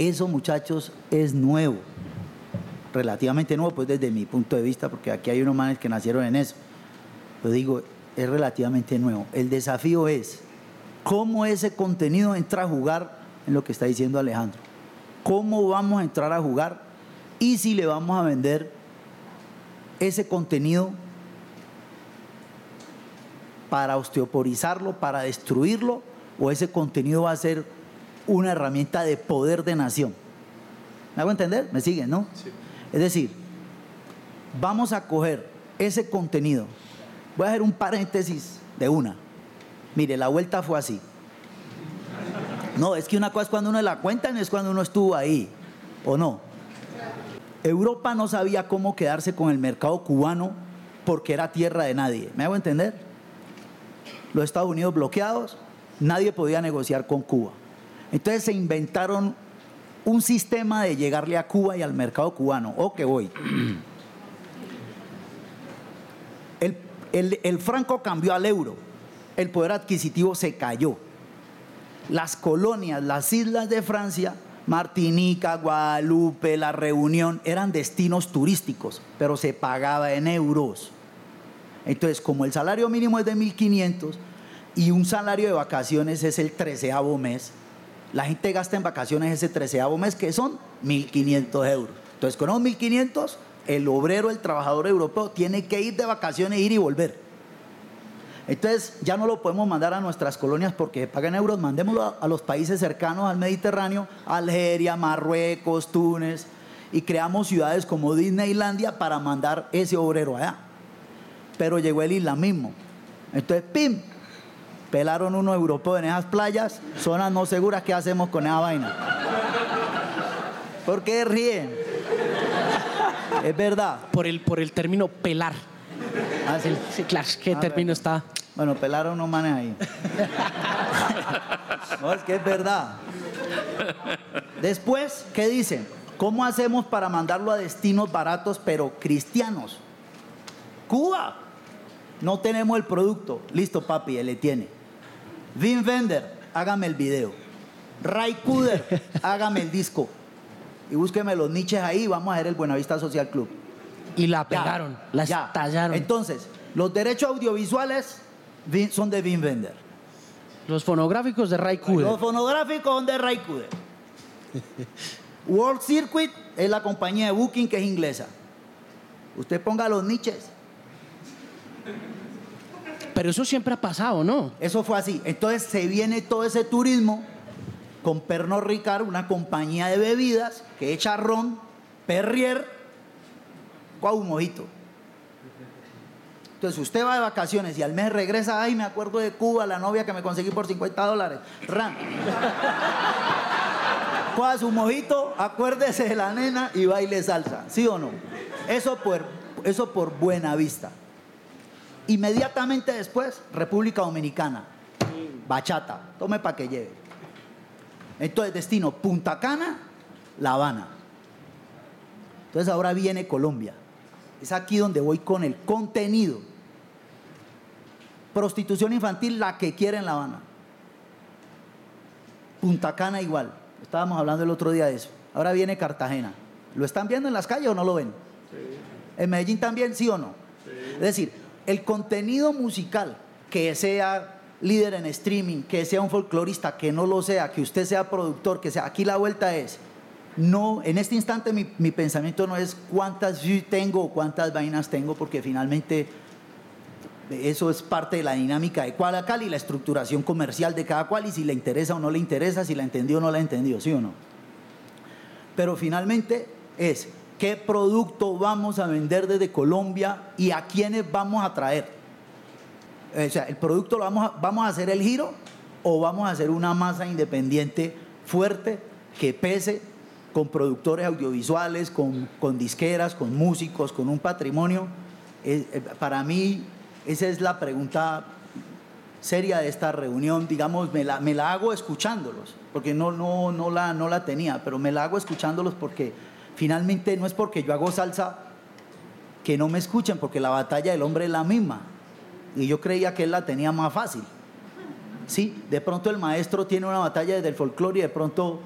Eso, muchachos, es nuevo, relativamente nuevo, pues desde mi punto de vista, porque aquí hay unos manes que nacieron en eso. Lo digo, es relativamente nuevo. El desafío es cómo ese contenido entra a jugar en lo que está diciendo Alejandro. ¿Cómo vamos a entrar a jugar? Y si le vamos a vender ese contenido para osteoporizarlo, para destruirlo, o ese contenido va a ser una herramienta de poder de nación. ¿Me hago entender? ¿Me siguen, no? Es decir, vamos a coger ese contenido. Voy a hacer un paréntesis de una. Mire, la vuelta fue así. No, es que una cosa es cuando uno la cuenta, no es cuando uno estuvo ahí, ¿o no? Europa no sabía cómo quedarse con el mercado cubano porque era tierra de nadie. ¿Me hago entender? Los Estados Unidos bloqueados, nadie podía negociar con Cuba. Entonces se inventaron un sistema de llegarle a Cuba y al mercado cubano. ¿O que voy? el franco cambió al euro, el poder adquisitivo se cayó las colonias, las islas de Francia, Martinica, Guadalupe, La Reunión, eran destinos turísticos, pero se pagaba en euros. Entonces, como el salario mínimo es de 1.500 y un salario de vacaciones es el treceavo mes, la gente gasta en vacaciones ese treceavo mes, que son 1.500 euros. Entonces, con esos 1.500, el obrero, el trabajador europeo, tiene que ir de vacaciones, ir y volver. Entonces ya no lo podemos mandar a nuestras colonias porque pagan euros, mandémoslo a, los países cercanos al Mediterráneo, Algeria, Marruecos, Túnez, y creamos ciudades como Disneylandia para mandar ese obrero allá. Pero llegó el islamismo. Entonces, ¡pim! Pelaron unos europeos en esas playas, zonas no seguras, ¿qué hacemos con esa vaina? ¿Por qué ríen? es verdad. Por el, por el término pelar. Ah, sí. claro, ¿qué ah, término está? Bueno, pelaron unos manes ahí. no, es que es verdad. Después, ¿qué dicen? ¿Cómo hacemos para mandarlo a destinos baratos pero cristianos? Cuba. No tenemos el producto. Listo, papi, él le tiene. Vin Vender, hágame el video. Ray Kuder, hágame el disco. Y búsqueme los niches ahí, vamos a ver el Buenavista Social Club. Y la pegaron, la estallaron. Entonces, los derechos audiovisuales son de Vin Vender. Los fonográficos de Ray Kuder. Los fonográficos son de Ray Kuder. World Circuit es la compañía de booking que es inglesa. Usted ponga los niches. Pero eso siempre ha pasado, ¿no? Eso fue así. Entonces se viene todo ese turismo con Pernod Ricard, una compañía de bebidas que echa ron, Perrier, un mojito. Entonces usted va de vacaciones y al mes regresa, ay, me acuerdo de Cuba, la novia que me conseguí por 50 dólares. Ran. Coja su mojito, acuérdese de la nena y baile salsa. ¿Sí o no? Eso por, eso por buena vista. Inmediatamente después, República Dominicana. Bachata. Tome para que lleve. Entonces, destino Punta Cana, La Habana. Entonces ahora viene Colombia. Es aquí donde voy con el contenido. Prostitución infantil, la que quiere en La Habana. Punta Cana igual. Estábamos hablando el otro día de eso. Ahora viene Cartagena. ¿Lo están viendo en las calles o no lo ven? Sí. ¿En Medellín también, sí o no? Es decir, el contenido musical que sea líder en streaming, que sea un folclorista, que no lo sea, que usted sea productor, que sea. Aquí la vuelta es. No, en este instante mi, mi pensamiento no es cuántas views tengo o cuántas vainas tengo, porque finalmente eso es parte de la dinámica de cual y la estructuración comercial de cada cual y si le interesa o no le interesa, si la entendió o no la entendió, ¿sí o no? Pero finalmente es qué producto vamos a vender desde Colombia y a quiénes vamos a traer. O sea, el producto lo vamos a, vamos a hacer el giro o vamos a hacer una masa independiente fuerte que pese con productores audiovisuales, con, con disqueras, con músicos, con un patrimonio. Eh, para mí esa es la pregunta seria de esta reunión, digamos, me la, me la hago escuchándolos, porque no, no, no, la, no la tenía, pero me la hago escuchándolos porque finalmente no es porque yo hago salsa que no me escuchen porque la batalla del hombre es la misma. Y yo creía que él la tenía más fácil. Sí, de pronto el maestro tiene una batalla desde el folclore y de pronto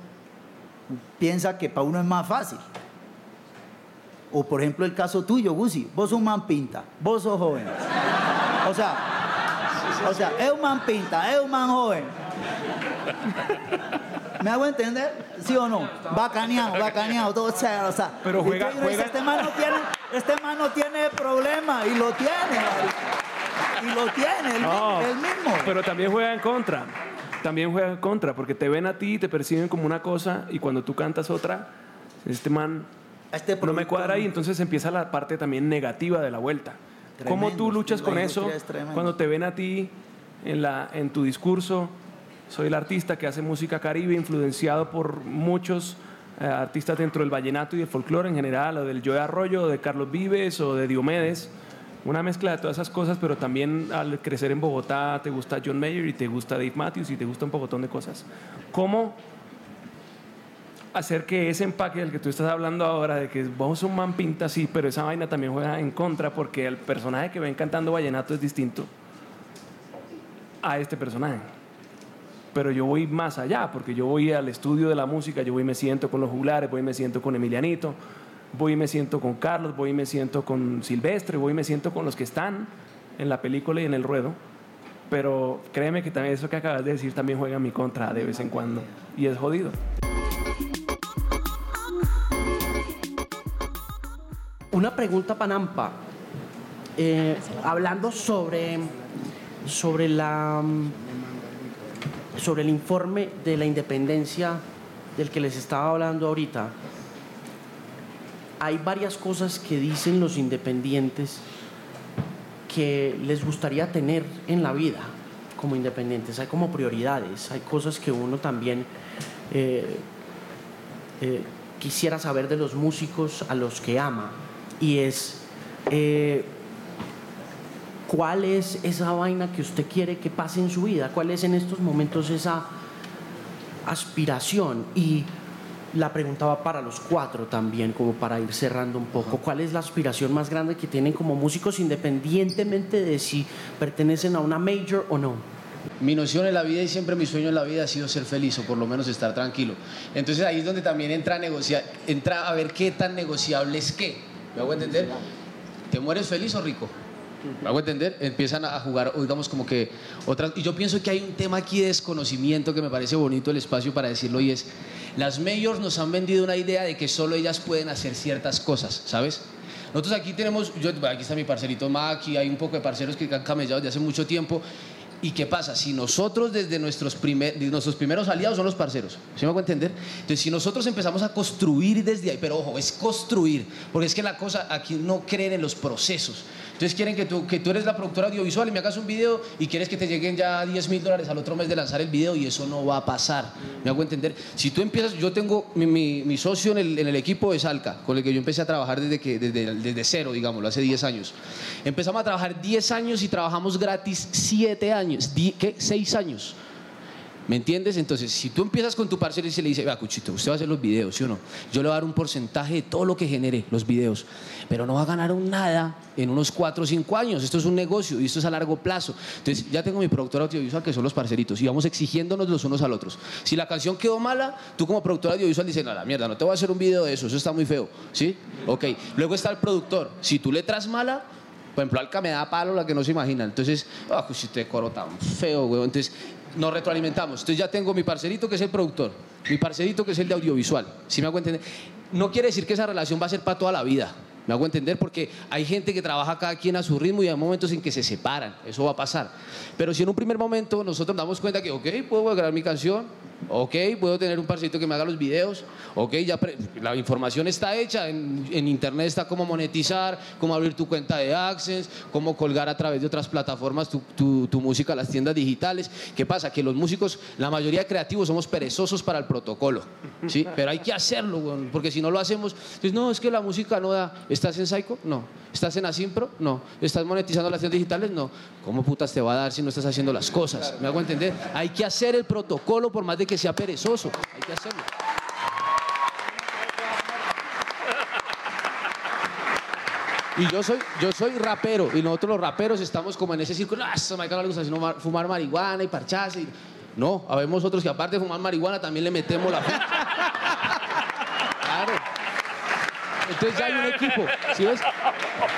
piensa que para uno es más fácil. O por ejemplo el caso tuyo, Gusi, vos un man pinta, vos sos joven. O sea, o sea, es un man pinta, es un man joven. ¿Me hago entender? ¿Sí o no? Bacaneado, bacaneado, todo sea, o sea. Pero y juega- tú dices, juega- Este man no tiene, este man no tiene problema y lo tiene. Y lo tiene, el, No, el mismo. Pero también juega en contra. También juega en contra, porque te ven a ti, te perciben como una cosa y cuando tú cantas otra, este man Este no me cuadra y entonces empieza la parte también negativa de la vuelta. ¿Cómo Tremendo, tú luchas con eso cuando te ven a ti en, la, en tu discurso? Soy el artista que hace música caribe, influenciado por muchos eh, artistas dentro del vallenato y del folclore en general, o del Joe Arroyo, o de Carlos Vives, o de Diomedes. Una mezcla de todas esas cosas, pero también al crecer en Bogotá te gusta John Mayer y te gusta Dave Matthews y te gusta un pocotón de cosas. ¿Cómo hacer que ese empaque del que tú estás hablando ahora, de que vos un man pinta así, pero esa vaina también juega en contra porque el personaje que ven cantando vallenato es distinto a este personaje? Pero yo voy más allá, porque yo voy al estudio de la música, yo voy y me siento con los juglares, voy y me siento con Emilianito, voy y me siento con Carlos, voy y me siento con Silvestre, voy y me siento con los que están en la película y en el ruedo. Pero créeme que también eso que acabas de decir también juega en mi contra de vez en cuando. Y es jodido. Una pregunta, Panampa. Eh, hablando sobre, sobre, la, sobre el informe de la independencia del que les estaba hablando ahorita, hay varias cosas que dicen los independientes que les gustaría tener en la vida como independientes. Hay como prioridades, hay cosas que uno también eh, eh, quisiera saber de los músicos a los que ama. Y es, eh, ¿cuál es esa vaina que usted quiere que pase en su vida? ¿Cuál es en estos momentos esa aspiración? Y la preguntaba para los cuatro también, como para ir cerrando un poco. ¿Cuál es la aspiración más grande que tienen como músicos independientemente de si pertenecen a una major o no? Mi noción en la vida y siempre mi sueño en la vida ha sido ser feliz o por lo menos estar tranquilo. Entonces ahí es donde también entra a negociar, entra a ver qué tan negociable es qué. ¿Me hago entender? ¿Te mueres feliz o rico? ¿Me hago entender? Empiezan a jugar, digamos, como que otras. Y yo pienso que hay un tema aquí de desconocimiento que me parece bonito el espacio para decirlo y es: las mayors nos han vendido una idea de que solo ellas pueden hacer ciertas cosas, ¿sabes? Nosotros aquí tenemos, yo, aquí está mi parcerito Maki, hay un poco de parceros que han camellado desde hace mucho tiempo. ¿Y qué pasa? Si nosotros desde nuestros, primer, de nuestros primeros aliados son los parceros, ¿sí me hago entender? Entonces, si nosotros empezamos a construir desde ahí, pero ojo, es construir, porque es que la cosa aquí no creen en los procesos. Entonces quieren que tú, que tú eres la productora audiovisual y me hagas un video y quieres que te lleguen ya 10 mil dólares al otro mes de lanzar el video y eso no va a pasar. ¿Me hago entender? Si tú empiezas, yo tengo, mi, mi- mi socio en el, en el equipo es Alca, con el que yo empecé a trabajar desde, que, desde, desde cero, digámoslo, hace 10 años. Empezamos a trabajar 10 años y trabajamos gratis 7 años, di- ¿qué? 6 años. ¿Me entiendes? Entonces, si tú empiezas con tu parcero y se le dice, vea, Cuchito, usted va a hacer los videos, ¿sí o no? Yo le voy a dar un porcentaje de todo lo que genere los videos, pero no va a ganar un nada en unos 4 o 5 años. Esto es un negocio y esto es a largo plazo. Entonces, ya tengo mi productor audiovisual que son los parceritos y vamos exigiéndonos los unos al otros. Si la canción quedó mala, tú como productor audiovisual dices, no, la mierda, no te voy a hacer un video de eso, eso está muy feo, ¿sí? Ok. Luego está el productor. Si tu letra es mala, por ejemplo, Alca me da palo la que no se imagina. Entonces, ah, pues si te coro tan feo, güey. Entonces, nos retroalimentamos. Entonces ya tengo mi parcerito que es el productor, mi parcerito que es el de audiovisual. ¿Sí me hago entender? No quiere decir que esa relación va a ser para toda la vida. Me hago entender porque hay gente que trabaja cada quien a su ritmo y hay momentos en que se separan. Eso va a pasar. Pero si en un primer momento nosotros damos cuenta que, ok, puedo grabar mi canción, ok, puedo tener un parcerito que me haga los videos, ok, ya la información está hecha, en, internet está cómo monetizar, cómo abrir tu cuenta de AdSense, cómo colgar a través de otras plataformas tu, música a las tiendas digitales. ¿Qué pasa? Que los músicos, la mayoría creativos somos perezosos para el protocolo, ¿sí? Pero hay que hacerlo, porque si no lo hacemos, pues no, es que la música no da. ¿Estás en Psycho? No. ¿Estás en Asimpro? No. ¿Estás monetizando las tiendas digitales? No. ¿Cómo putas te va a dar si no estás haciendo las cosas? ¿Me hago entender? Hay que hacer el protocolo por más de que sea perezoso. Hay que hacerlo. Y yo soy, yo soy rapero y nosotros los raperos estamos como en ese círculo, ah, eso me gusta sino fumar marihuana y parcharse. No, habemos otros que aparte de fumar marihuana también le metemos la. Entonces ya hay un equipo, ¿sí ves?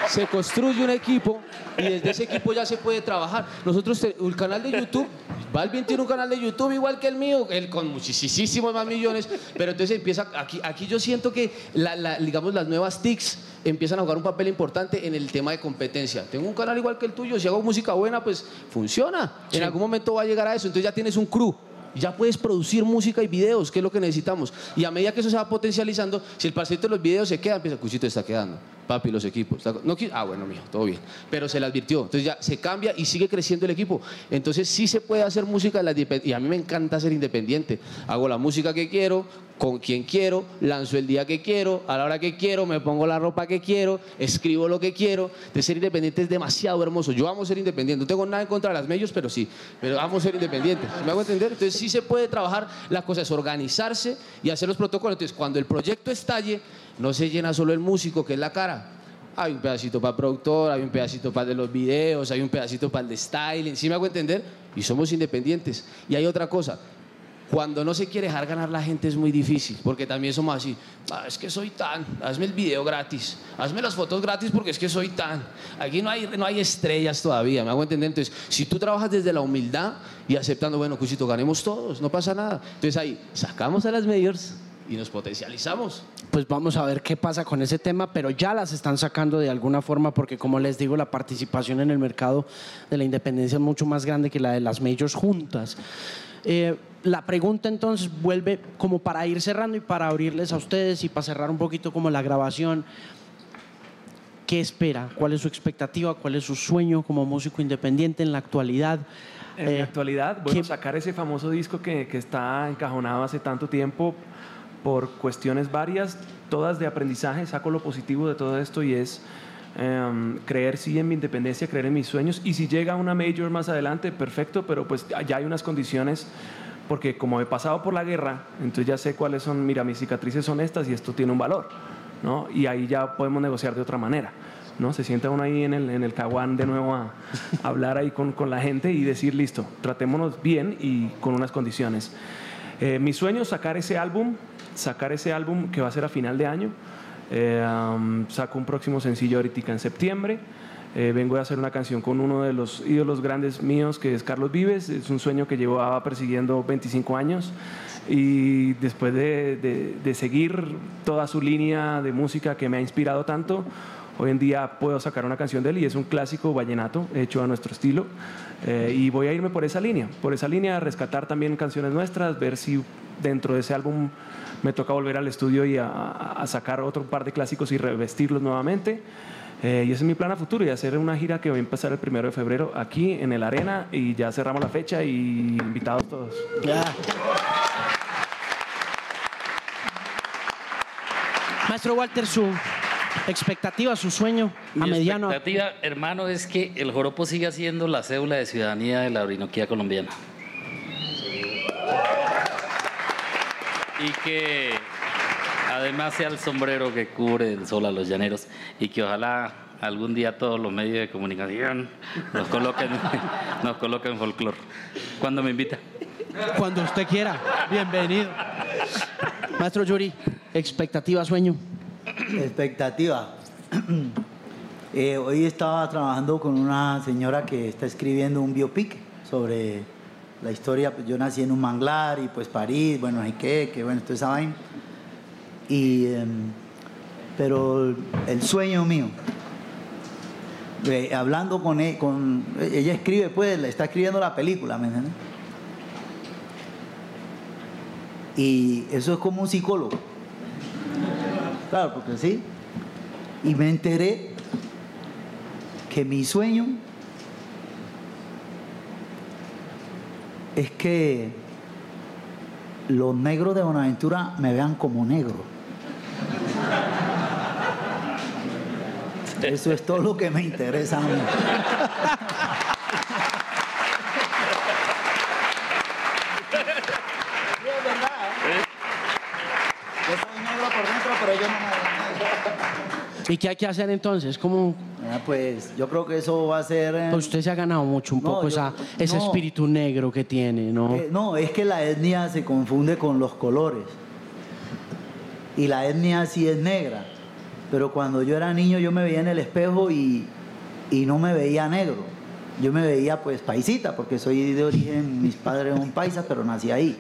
Se construye un equipo y desde ese equipo ya se puede trabajar. Nosotros, el canal de YouTube, Balvin tiene un canal de YouTube igual que el mío, él con muchísimos más millones, pero entonces empieza, aquí, aquí yo siento que, la, digamos, las nuevas TICs empiezan a jugar un papel importante en el tema de competencia. Tengo un canal igual que el tuyo, si hago música buena, pues funciona. En algún momento va a llegar a eso, entonces ya tienes un crew ya puedes producir música y videos, que es lo que necesitamos. Y a medida que eso se va potencializando, si el pasito de los videos se queda, empieza, Cuchito está quedando, papi, los equipos. No, ah, bueno, mijo, todo bien. Pero se le advirtió. Entonces ya se cambia y sigue creciendo el equipo. Entonces sí se puede hacer música, y a mí me encanta ser independiente. Hago la música que quiero, con quien quiero, lanzo el día que quiero, a la hora que quiero, me pongo la ropa que quiero, escribo lo que quiero. De ser independiente es demasiado hermoso. Yo amo ser independiente. No tengo nada en contra de las medios, pero sí. Pero amo ser independiente. ¿Me hago entender? Entonces sí se puede trabajar. La cosa es organizarse y hacer los protocolos. Entonces cuando el proyecto estalle, no se llena solo el músico, que es la cara. Hay un pedacito para el productor, hay un pedacito para los videos, hay un pedacito para el de styling. ¿Sí me hago entender? Y somos independientes. Y hay otra cosa cuando no se quiere dejar ganar la gente es muy difícil, porque también somos así, ah, es que soy tan, hazme el video gratis, hazme las fotos gratis porque es que soy tan. Aquí no hay, no hay estrellas todavía, me hago entender. Entonces, si tú trabajas desde la humildad y aceptando, bueno, Cusito, ganemos todos, no pasa nada. Entonces ahí sacamos a las mayors y nos potencializamos. Pues vamos a ver qué pasa con ese tema, pero ya las están sacando de alguna forma porque como les digo, la participación en el mercado de la independencia es mucho más grande que la de las majors juntas. Eh, la pregunta entonces vuelve como para ir cerrando y para abrirles a ustedes y para cerrar un poquito como la grabación. ¿Qué espera? ¿Cuál es su expectativa? ¿Cuál es su sueño como músico independiente en la actualidad? En la eh, actualidad, bueno, sacar ese famoso disco que, que está encajonado hace tanto tiempo por cuestiones varias, todas de aprendizaje, saco lo positivo de todo esto y es em, creer sí en mi independencia, creer en mis sueños y si llega una major más adelante, perfecto, pero pues ya hay unas condiciones porque como he pasado por la guerra, entonces ya sé cuáles son, mira, mis cicatrices son estas y esto tiene un valor, ¿no? Y ahí ya podemos negociar de otra manera, ¿no? Se sienta uno ahí en el, en el caguán de nuevo a, hablar ahí con, con, la gente y decir, listo, tratémonos bien y con unas condiciones. Eh, mi sueño es sacar ese álbum, sacar ese álbum que va a ser a final de año. Eh, saco un próximo sencillo ahorita en septiembre. Eh, vengo a hacer una canción con uno de los ídolos grandes míos, que es Carlos Vives. Es un sueño que llevaba persiguiendo 25 años. Y después de, de, seguir toda su línea de música que me ha inspirado tanto, hoy en día puedo sacar una canción de él y es un clásico vallenato hecho a nuestro estilo. Eh, y voy a irme por esa línea, por esa línea, rescatar también canciones nuestras, ver si dentro de ese álbum me toca volver al estudio y a, a sacar otro par de clásicos y revestirlos nuevamente. Eh, y ese es mi plan a futuro y hacer una gira que voy a empezar el primero de febrero aquí en el Arena y ya cerramos la fecha y invitados todos. Maestro Walter, su expectativa, su sueño a mediano. Mi expectativa, hermano, es que el joropo siga siendo la cédula de ciudadanía de la Orinoquía colombiana. Y que además sea el sombrero que cubre el sol a los llaneros y que ojalá algún día todos los medios de comunicación nos coloquen, nos coloquen folclore. ¿Cuándo me invita? Cuando usted quiera. Bienvenido. Maestro Yuri, expectativa, sueño. Expectativa. Eh, hoy estaba trabajando con una señora que está escribiendo un biopic sobre la historia. Pues yo nací en un manglar y pues París, bueno, hay que, que bueno, toda esa vaina. Y, em, pero el sueño mío, hablando con, ella, con ella escribe, pues, está escribiendo la película, ¿me entiendes? Y eso es como un psicólogo. Claro, porque sí. Y me enteré que mi sueño es que los negros de Bonaventura me vean como negro. Eso es todo lo que me interesa a mí. Yo soy negro por dentro, pero yo no me ¿Y qué hay que hacer entonces? ¿Cómo Ah, Pues yo creo que eso va a ser... eh, pues usted se ha ganado mucho un No, poco yo- esa, ese espíritu negro que tiene, ¿no? Eh, no, es que la etnia se confunde con los colores. Y la etnia sí es negra. Pero cuando yo era niño yo me veía en el espejo y, y no me veía negro. Yo me veía pues paisita, porque soy de origen, mis padres son paisas, pero nací ahí.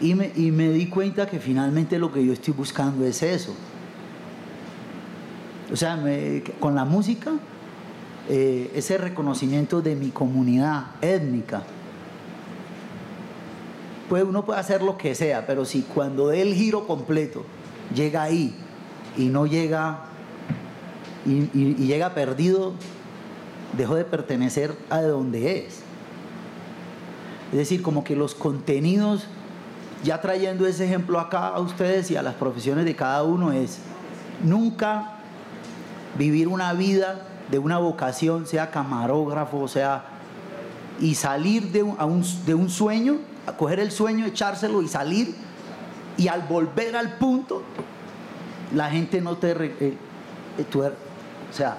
Y me, y me di cuenta que finalmente lo que yo estoy buscando es eso. O sea, con la música, eh, ese reconocimiento de mi comunidad étnica, pues uno puede hacer lo que sea, pero si cuando dé el giro completo llega ahí y no llega y, llega perdido, dejó de pertenecer a donde es. Es decir, como que los contenidos, ya trayendo ese ejemplo acá a ustedes y a las profesiones de cada uno, es nunca vivir una vida de una vocación, sea camarógrafo, sea y salir de un- de un sueño, a coger el sueño, echárselo y salir, y al volver al punto, la gente no te... re- eh, eh, tú er- o sea,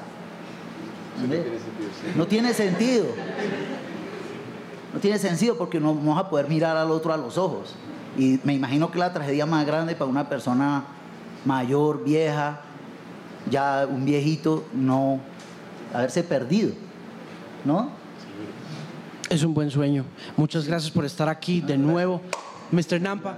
¿entendés? no tiene sentido. No tiene sentido porque no vamos a poder mirar al otro a los ojos. Y me imagino que la tragedia más grande para una persona mayor, vieja, ya un viejito, no haberse perdido, ¿no? Es un buen sueño. Muchas gracias por estar aquí de nuevo. Mr. Nampa.